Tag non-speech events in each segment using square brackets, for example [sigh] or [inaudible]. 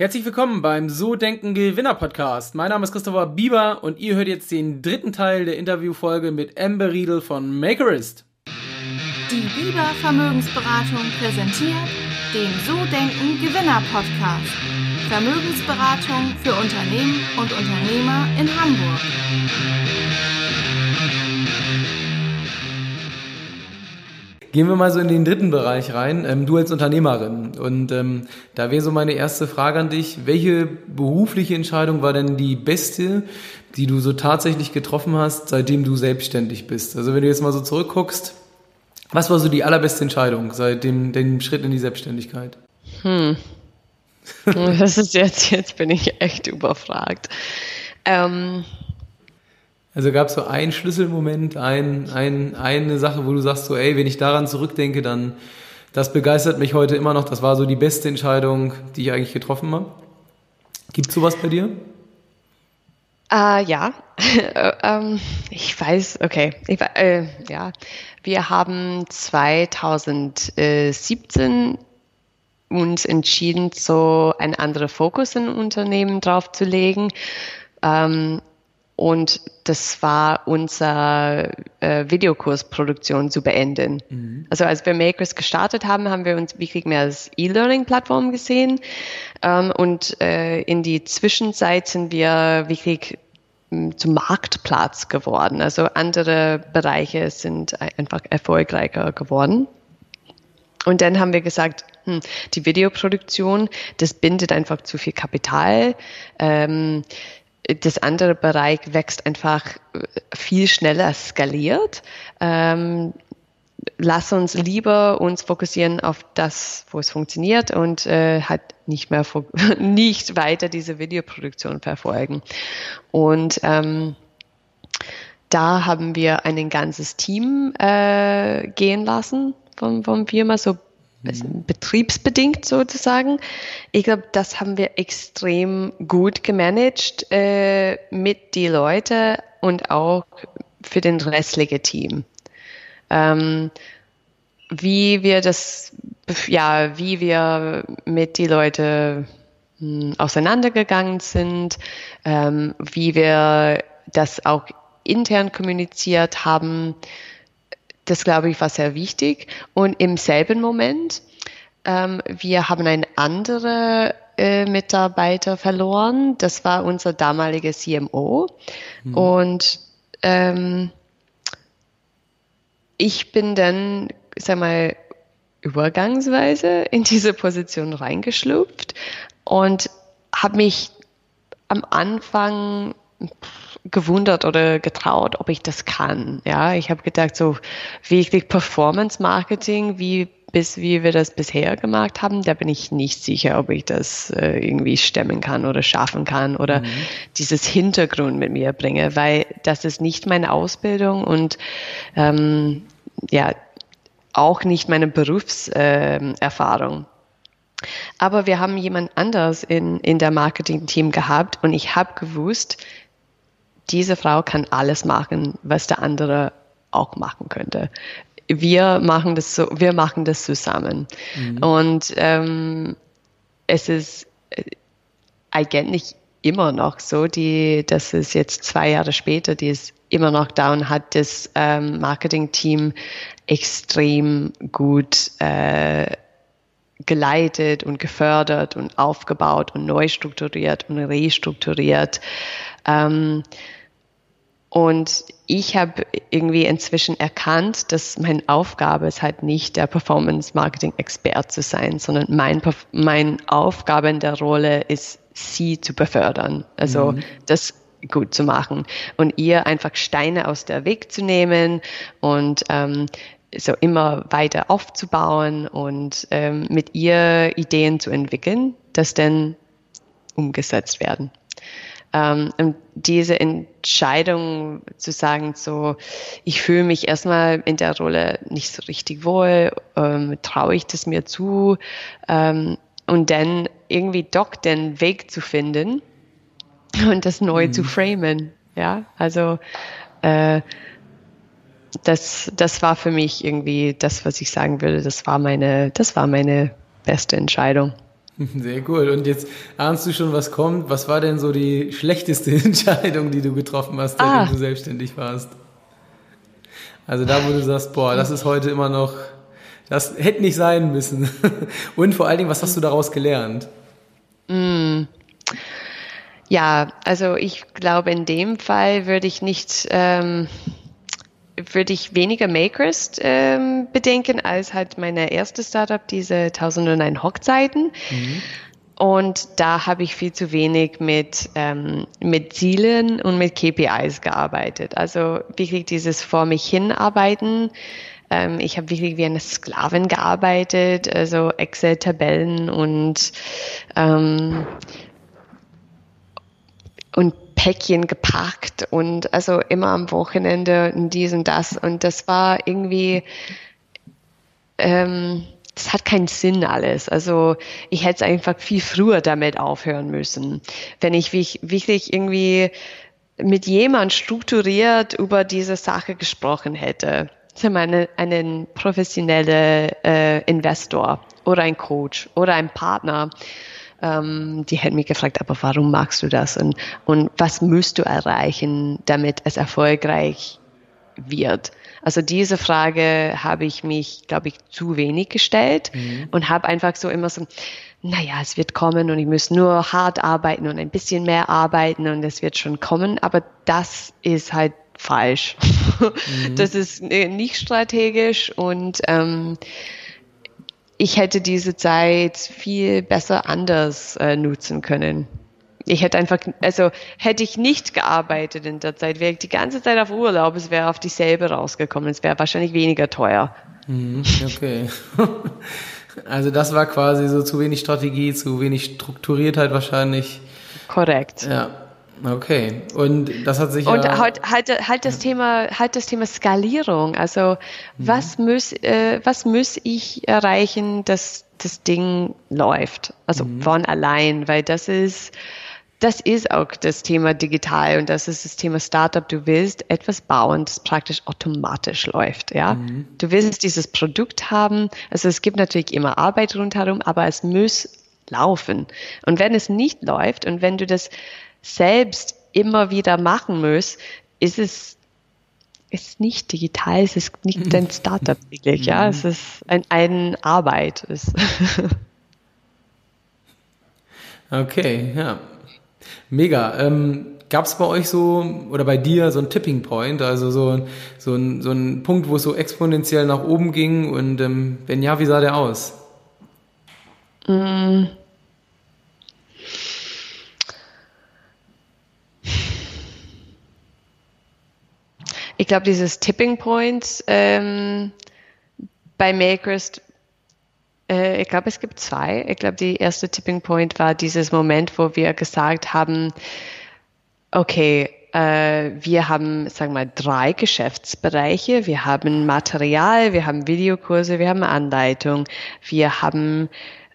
Herzlich willkommen beim So Denken Gewinner Podcast. Mein Name ist Christopher Bieber und ihr hört jetzt den dritten Teil der Interviewfolge mit Amber Riedel von Makerist. Die Bieber Vermögensberatung präsentiert den So Denken Gewinner Podcast. Vermögensberatung für Unternehmen und Unternehmer in Hamburg. Gehen wir mal so in den dritten Bereich rein. Ähm, du als Unternehmerin. Und ähm, da wäre so meine erste Frage an dich. Welche berufliche Entscheidung war denn die beste, die du so tatsächlich getroffen hast, seitdem du selbstständig bist? Also wenn du jetzt mal so zurückguckst, was war so die allerbeste Entscheidung seit dem, dem Schritt in die Selbstständigkeit? Hm. [laughs] Das ist jetzt, jetzt bin ich echt überfragt. Ähm, also gab es so einen Schlüsselmoment, ein, ein, eine Sache, wo du sagst so, ey, wenn ich daran zurückdenke, dann das begeistert mich heute immer noch. Das war so die beste Entscheidung, die ich eigentlich getroffen habe. Gibt es sowas bei dir? Uh, ja, [laughs] ähm, ich weiß, okay, ich, äh, ja, wir haben 2017 uns entschieden, so einen anderen Fokus in Unternehmen drauf zu legen. Ähm, und das war unsere äh, Videokursproduktion zu beenden. Mhm. Also als wir Makers gestartet haben, haben wir uns wirklich mehr als E-Learning-Plattform gesehen. Ähm, und äh, in die Zwischenzeit sind wir wirklich hm, zum Marktplatz geworden. Also andere Bereiche sind einfach erfolgreicher geworden. Und dann haben wir gesagt, hm, die Videoproduktion, das bindet einfach zu viel Kapital. Ähm, das andere Bereich wächst einfach viel schneller skaliert. Ähm, lass uns lieber uns fokussieren auf das, wo es funktioniert und äh, halt nicht mehr [laughs] nicht weiter diese Videoproduktion verfolgen. Und ähm, da haben wir ein ganzes Team äh, gehen lassen vom, vom Firma, so. Betriebsbedingt sozusagen. Ich glaube, das haben wir extrem gut gemanagt äh, mit die Leute und auch für den restlichen Team. Ähm, wie wir das, ja, wie wir mit die Leute hm, auseinandergegangen sind, ähm, wie wir das auch intern kommuniziert haben, das glaube ich war sehr wichtig. Und im selben Moment, ähm, wir haben einen anderen äh, Mitarbeiter verloren. Das war unser damaliger CMO. Mhm. Und ähm, ich bin dann, sag mal, übergangsweise in diese Position reingeschlüpft und habe mich am Anfang gewundert oder getraut, ob ich das kann. Ja, ich habe gedacht, so wirklich Performance Marketing, wie bis wie wir das bisher gemacht haben, da bin ich nicht sicher, ob ich das äh, irgendwie stemmen kann oder schaffen kann oder mhm. dieses Hintergrund mit mir bringe, weil das ist nicht meine Ausbildung und ähm, ja auch nicht meine Berufserfahrung. Ähm, äh, Aber wir haben jemand anders in, in der Marketing-Team gehabt und ich habe gewusst, diese Frau kann alles machen, was der andere auch machen könnte. Wir machen das so, wir machen das zusammen. Mhm. Und ähm, es ist äh, eigentlich immer noch so, die, das ist jetzt zwei Jahre später, die ist immer noch da und hat das ähm, Marketing-Team extrem gut äh, geleitet und gefördert und aufgebaut und neu strukturiert und restrukturiert. Ähm, und ich habe irgendwie inzwischen erkannt, dass meine Aufgabe ist halt nicht der Performance-Marketing-Expert zu sein, sondern mein, mein Aufgabe in der Rolle ist, sie zu befördern. Also mhm. das gut zu machen und ihr einfach Steine aus der Weg zu nehmen und ähm, so immer weiter aufzubauen und ähm, mit ihr Ideen zu entwickeln, das dann umgesetzt werden. Ähm, und diese Entscheidung zu sagen, so, ich fühle mich erstmal in der Rolle nicht so richtig wohl, ähm, traue ich das mir zu, ähm, und dann irgendwie doch den Weg zu finden und das neu mhm. zu framen. Ja, also äh, das, das war für mich irgendwie das, was ich sagen würde, das war meine, das war meine beste Entscheidung. [laughs] Sehr cool. Und jetzt ahnst du schon, was kommt. Was war denn so die schlechteste [laughs] Entscheidung, die du getroffen hast, ah. du selbstständig warst? Also da, wo du sagst, boah, das ist heute immer noch, das hätte nicht sein müssen. [laughs] Und vor allen Dingen, was hast du daraus gelernt? Mm. Ja, also ich glaube, in dem Fall würde ich nicht, ähm, würde ich weniger Makers ähm, bedenken als halt meine erste Startup, diese 1001 Hochzeiten. Mhm. Und da habe ich viel zu wenig mit, ähm, mit Zielen und mit KPIs gearbeitet. Also wirklich dieses vor mich hinarbeiten. Ähm, ich habe wirklich wie eine Sklavin gearbeitet, also Excel-Tabellen und, ähm, und Päckchen gepackt und also immer am Wochenende und dies und das. Und das war irgendwie, ähm, das hat keinen Sinn alles. Also ich hätte einfach viel früher damit aufhören müssen. Wenn ich wirklich irgendwie mit jemand strukturiert über diese Sache gesprochen hätte. Zum einen einen professionellen äh, Investor oder ein Coach oder ein Partner ähm, die hätten mich gefragt, aber warum machst du das und, und was musst du erreichen, damit es erfolgreich wird? Also diese Frage habe ich mich, glaube ich, zu wenig gestellt mhm. und habe einfach so immer so, naja, es wird kommen und ich muss nur hart arbeiten und ein bisschen mehr arbeiten und es wird schon kommen, aber das ist halt falsch. [laughs] Mhm. Das ist äh, nicht strategisch und ähm, ich hätte diese Zeit viel besser anders äh, nutzen können. Ich hätte einfach, also hätte ich nicht gearbeitet in der Zeit, wäre ich die ganze Zeit auf Urlaub, es wäre auf dieselbe rausgekommen, es wäre wahrscheinlich weniger teuer. Mhm, okay. [laughs] Also das war quasi so zu wenig Strategie, zu wenig Strukturiertheit wahrscheinlich. Korrekt. Ja. Okay, und das hat sich und ja halt, halt, halt das Thema halt das Thema Skalierung. Also mhm. was muss äh, was muss ich erreichen, dass das Ding läuft? Also mhm. von allein, weil das ist das ist auch das Thema digital und das ist das Thema Startup. Du willst etwas bauen, das praktisch automatisch läuft, ja. Mhm. Du willst dieses Produkt haben. Also es gibt natürlich immer Arbeit rundherum, aber es muss laufen. Und wenn es nicht läuft und wenn du das selbst immer wieder machen muss, ist es ist nicht digital, es ist nicht [laughs] ein Startup wirklich, ja, es ist ein, ein Arbeit. [laughs] okay, ja. Mega. Ähm, Gab es bei euch so oder bei dir so ein Tipping Point, also so, so, ein, so ein Punkt, wo es so exponentiell nach oben ging und ähm, wenn ja, wie sah der aus? Mm. Glaube, dieses Tipping Point ähm, bei Makers, äh, ich glaube, es gibt zwei. Ich glaube, die erste Tipping Point war dieses Moment, wo wir gesagt haben, okay, äh, wir haben, sagen wir mal, drei Geschäftsbereiche. Wir haben Material, wir haben Videokurse, wir haben Anleitung, wir haben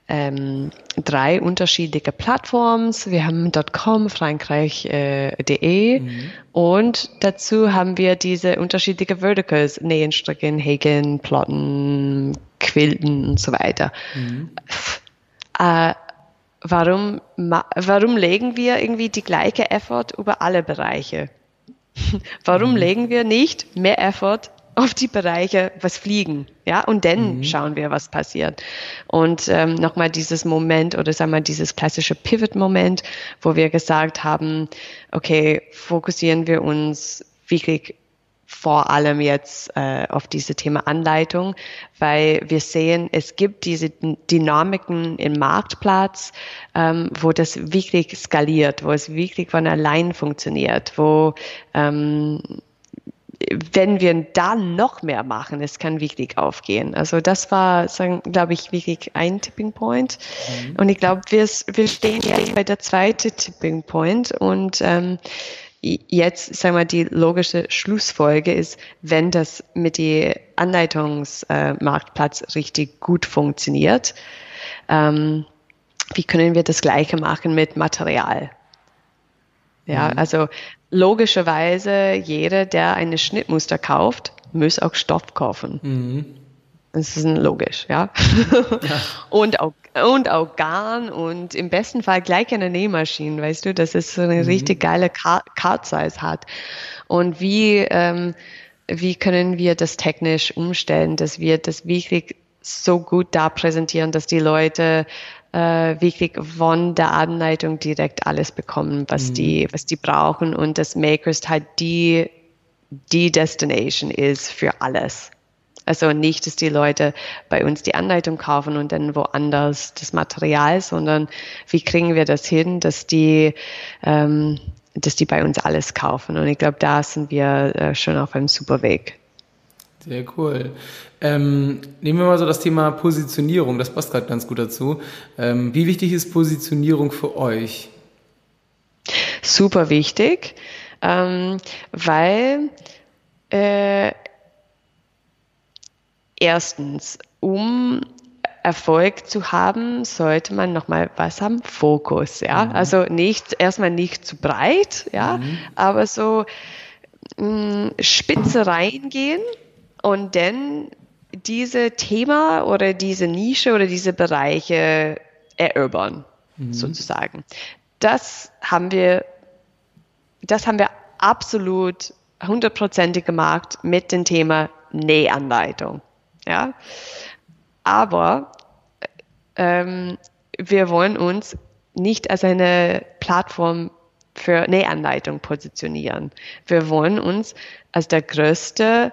ähm, drei unterschiedliche Plattforms. Wir haben .com, Frankreich.de äh, mhm. und dazu haben wir diese unterschiedlichen Verticals, Nähen, Stricken, Häkeln, Plotten, Quilten und so weiter. Mhm. Äh, warum, warum legen wir irgendwie die gleiche Effort über alle Bereiche? [laughs] warum mhm. legen wir nicht mehr Effort auf die Bereiche, was fliegen, ja, und dann mhm. schauen wir, was passiert. Und ähm, nochmal dieses Moment oder sagen wir dieses klassische Pivot-Moment, wo wir gesagt haben, okay, fokussieren wir uns wirklich vor allem jetzt äh, auf diese Thema Anleitung, weil wir sehen, es gibt diese Dynamiken im Marktplatz, ähm, wo das wirklich skaliert, wo es wirklich von allein funktioniert, wo ähm, wenn wir da noch mehr machen, es kann wirklich aufgehen. Also das war, glaube ich, wirklich ein Tipping Point. Mhm. Und ich glaube, wir, wir stehen jetzt bei der zweiten Tipping Point und ähm, jetzt, sagen wir, die logische Schlussfolge ist, wenn das mit dem Anleitungsmarktplatz äh, richtig gut funktioniert, ähm, wie können wir das Gleiche machen mit Material? Ja, mhm. also logischerweise jeder, der eine Schnittmuster kauft, muss auch Stoff kaufen. Mhm. Das ist logisch, ja. ja. [laughs] Und auch und auch Garn und im besten Fall gleich eine Nähmaschine, weißt du, dass es so eine mhm. richtig geile Card-Size hat. Und wie, ähm, wie können wir das technisch umstellen, dass wir das wirklich so gut da präsentieren, dass die Leute äh, wirklich von der Anleitung direkt alles bekommen, was mhm. die, was die brauchen und dass Makers halt die, die Destination ist für alles. Also nicht, dass die Leute bei uns die Anleitung kaufen und dann woanders das Material, sondern wie kriegen wir das hin, dass die, ähm, dass die bei uns alles kaufen. Und ich glaube, da sind wir äh, schon auf einem super Weg. Sehr cool. Ähm, nehmen wir mal so das Thema Positionierung, das passt gerade ganz gut dazu. Ähm, wie wichtig ist Positionierung für euch? Super wichtig, ähm, weil äh, erstens, um Erfolg zu haben, sollte man nochmal was haben, Fokus, ja. Mhm. Also nicht, erstmal nicht zu breit, ja, mhm. aber so mh, mm, spitze reingehen und dann diese Thema oder diese Nische oder diese Bereiche erobern, mhm. sozusagen. Das haben wir, das haben wir absolut hundertprozentig gemacht mit dem Thema Nähanleitung. Ja, aber ähm, wir wollen uns nicht als eine Plattform für Nähanleitung positionieren. Wir wollen uns als der größte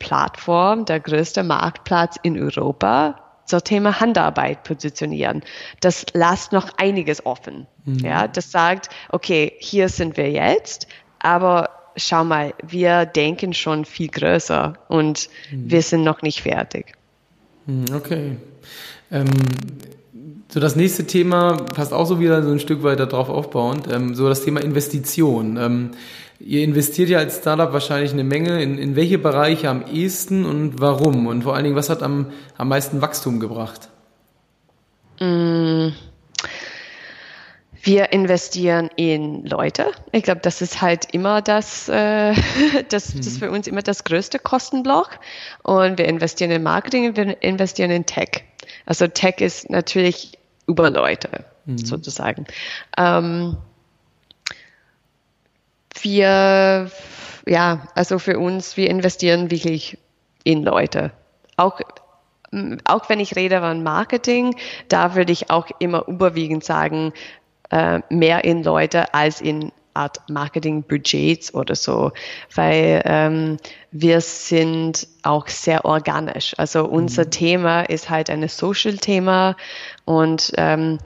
Plattform, der größte Marktplatz in Europa zum Thema Handarbeit positionieren. Das lässt noch einiges offen. Mhm. Ja, das sagt, okay, hier sind wir jetzt, aber schau mal, wir denken schon viel größer und mhm. wir sind noch nicht fertig. Mhm, okay. Ähm, so, das nächste Thema passt auch so wieder so ein Stück weiter drauf aufbauend, ähm, so das Thema Investition. Ähm, ihr investiert ja als Startup wahrscheinlich eine Menge. In, in welche Bereiche am ehesten und warum? Und vor allen Dingen, was hat am, am meisten Wachstum gebracht? Mm. Wir investieren in Leute. Ich glaube, das ist halt immer das, äh, [laughs] das, das ist für uns immer das größte Kostenblock. Und wir investieren in Marketing und wir investieren in Tech. Also Tech ist natürlich über Leute mhm. sozusagen. Ähm, wir, ja, also für uns, wir investieren wirklich in Leute. Auch, auch wenn ich rede von Marketing, da würde ich auch immer überwiegend sagen, äh, mehr in Leute als in Art Marketing-Budgets oder so, weil ähm, wir sind auch sehr organisch. Also unser mhm. Thema ist halt ein Social-Thema und ähm,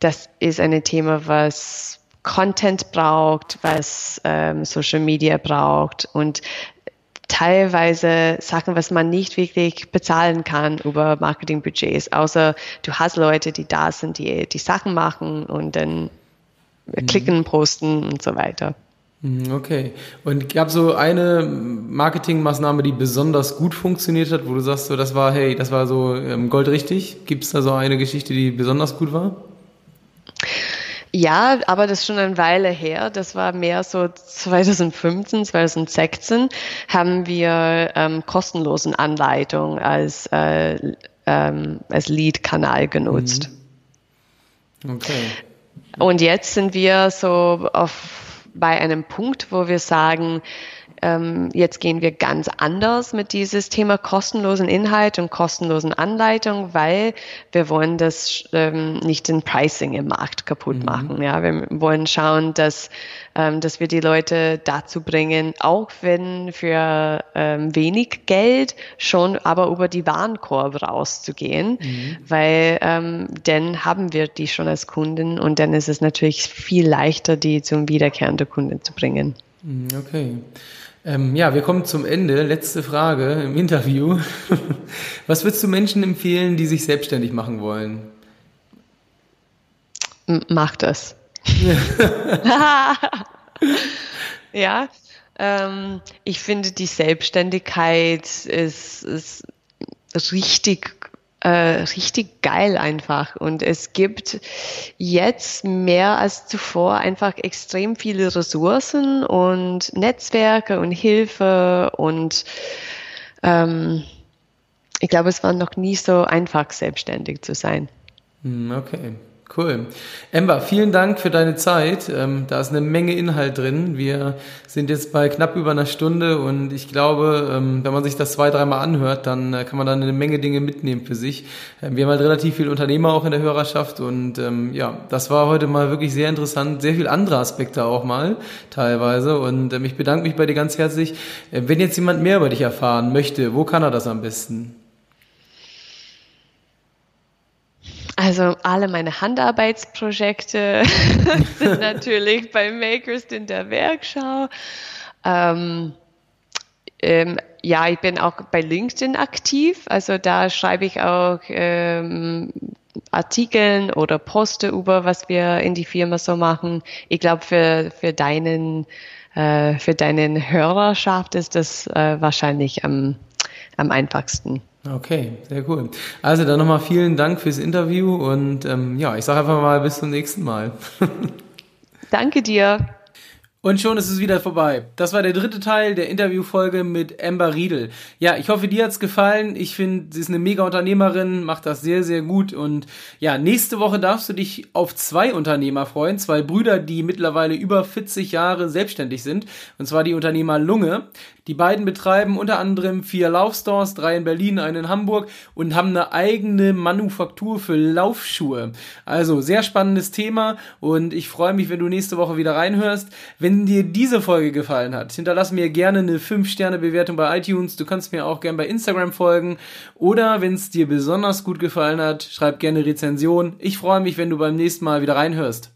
das ist ein Thema, was Content braucht, was ähm, Social Media braucht und teilweise Sachen, was man nicht wirklich bezahlen kann über Marketingbudgets, außer du hast Leute, die da sind, die die Sachen machen und dann. Klicken, posten und so weiter. Mhm, okay. Und gab so eine Marketingmaßnahme, die besonders gut funktioniert hat, wo du sagst, so, das war, hey, das war so ähm, goldrichtig? Gibt es da so eine Geschichte, die besonders gut war? Ja, aber das ist schon eine Weile her. Das war mehr so 2015, 2016 haben wir ähm, kostenlosen Anleitung als, äh, ähm, als Lead-Kanal genutzt. Mhm. Okay. Und jetzt sind wir so auf, bei einem Punkt, wo wir sagen, ähm, jetzt gehen wir ganz anders mit dieses Thema kostenlosen Inhalt und kostenlosen Anleitung, weil wir wollen das ähm, nicht den Pricing im Markt kaputt mhm. machen. Ja, wir wollen schauen, dass ähm, dass wir die Leute dazu bringen, auch wenn für ähm, wenig Geld schon aber über die Warenkorb rauszugehen, mhm. weil ähm, dann haben wir die schon als Kunden und dann ist es natürlich viel leichter, die zum wiederkehrenden Kunden zu bringen. Mhm, okay. Ähm, ja, wir kommen zum Ende. Letzte Frage im Interview. [laughs] Was würdest du Menschen empfehlen, die sich selbstständig machen wollen? Mach das. [laughs] [laughs] ja, ähm, ich finde die Selbstständigkeit ist, ist richtig äh, richtig geil einfach. Und es gibt jetzt mehr als zuvor einfach extrem viele Ressourcen und Netzwerke und Hilfe und ähm, ich glaube, es war noch nie so einfach, selbstständig zu sein. Hm, okay. Cool. Ember, vielen Dank für deine Zeit. Ähm, da ist eine Menge Inhalt drin. Wir sind jetzt bei knapp über einer Stunde und ich glaube, ähm, wenn man sich das zwei, dreimal anhört, dann äh, kann man dann eine Menge Dinge mitnehmen für sich. Ähm, wir haben halt relativ viele Unternehmer auch in der Hörerschaft und ja, das war heute mal wirklich sehr interessant. Sehr viel andere Aspekte auch mal teilweise und ich bedanke mich bei dir ganz herzlich. Äh, wenn jetzt jemand mehr über dich erfahren möchte, wo kann er das am besten? Also alle meine Handarbeitsprojekte [laughs] sind natürlich bei Makers in der Werkschau. Ähm, ähm, ja, ich bin auch bei LinkedIn aktiv. Also da schreibe ich auch ähm, Artikeln oder poste über, was wir in die Firma so machen. Ich glaube, für, für deinen äh, für deinen Hörerschaft ist das äh, wahrscheinlich am, am einfachsten. Okay, sehr cool. Also dann nochmal vielen Dank fürs Interview und ähm, ja, ich sage einfach mal bis zum nächsten Mal. [laughs] Danke dir. Und schon ist es wieder vorbei. Das war der dritte Teil der Interviewfolge mit Amber Riedel. Ja, ich hoffe, dir hat's gefallen. Ich finde, sie ist eine mega Unternehmerin, macht das sehr, sehr gut. Und ja, nächste Woche darfst du dich auf zwei Unternehmer freuen. Zwei Brüder, die mittlerweile über 40 Jahre selbstständig sind. Und zwar die Unternehmer Lunge. Die beiden betreiben unter anderem vier Laufstores, drei in Berlin, einen in Hamburg und haben eine eigene Manufaktur für Laufschuhe. Also sehr spannendes Thema und ich freue mich, wenn du nächste Woche wieder reinhörst. Wenn dir diese Folge gefallen hat, hinterlass mir gerne eine 5-Sterne-Bewertung bei iTunes. Du kannst mir auch gerne bei Instagram folgen oder wenn es dir besonders gut gefallen hat, schreib gerne Rezension. Ich freue mich, wenn du beim nächsten Mal wieder reinhörst.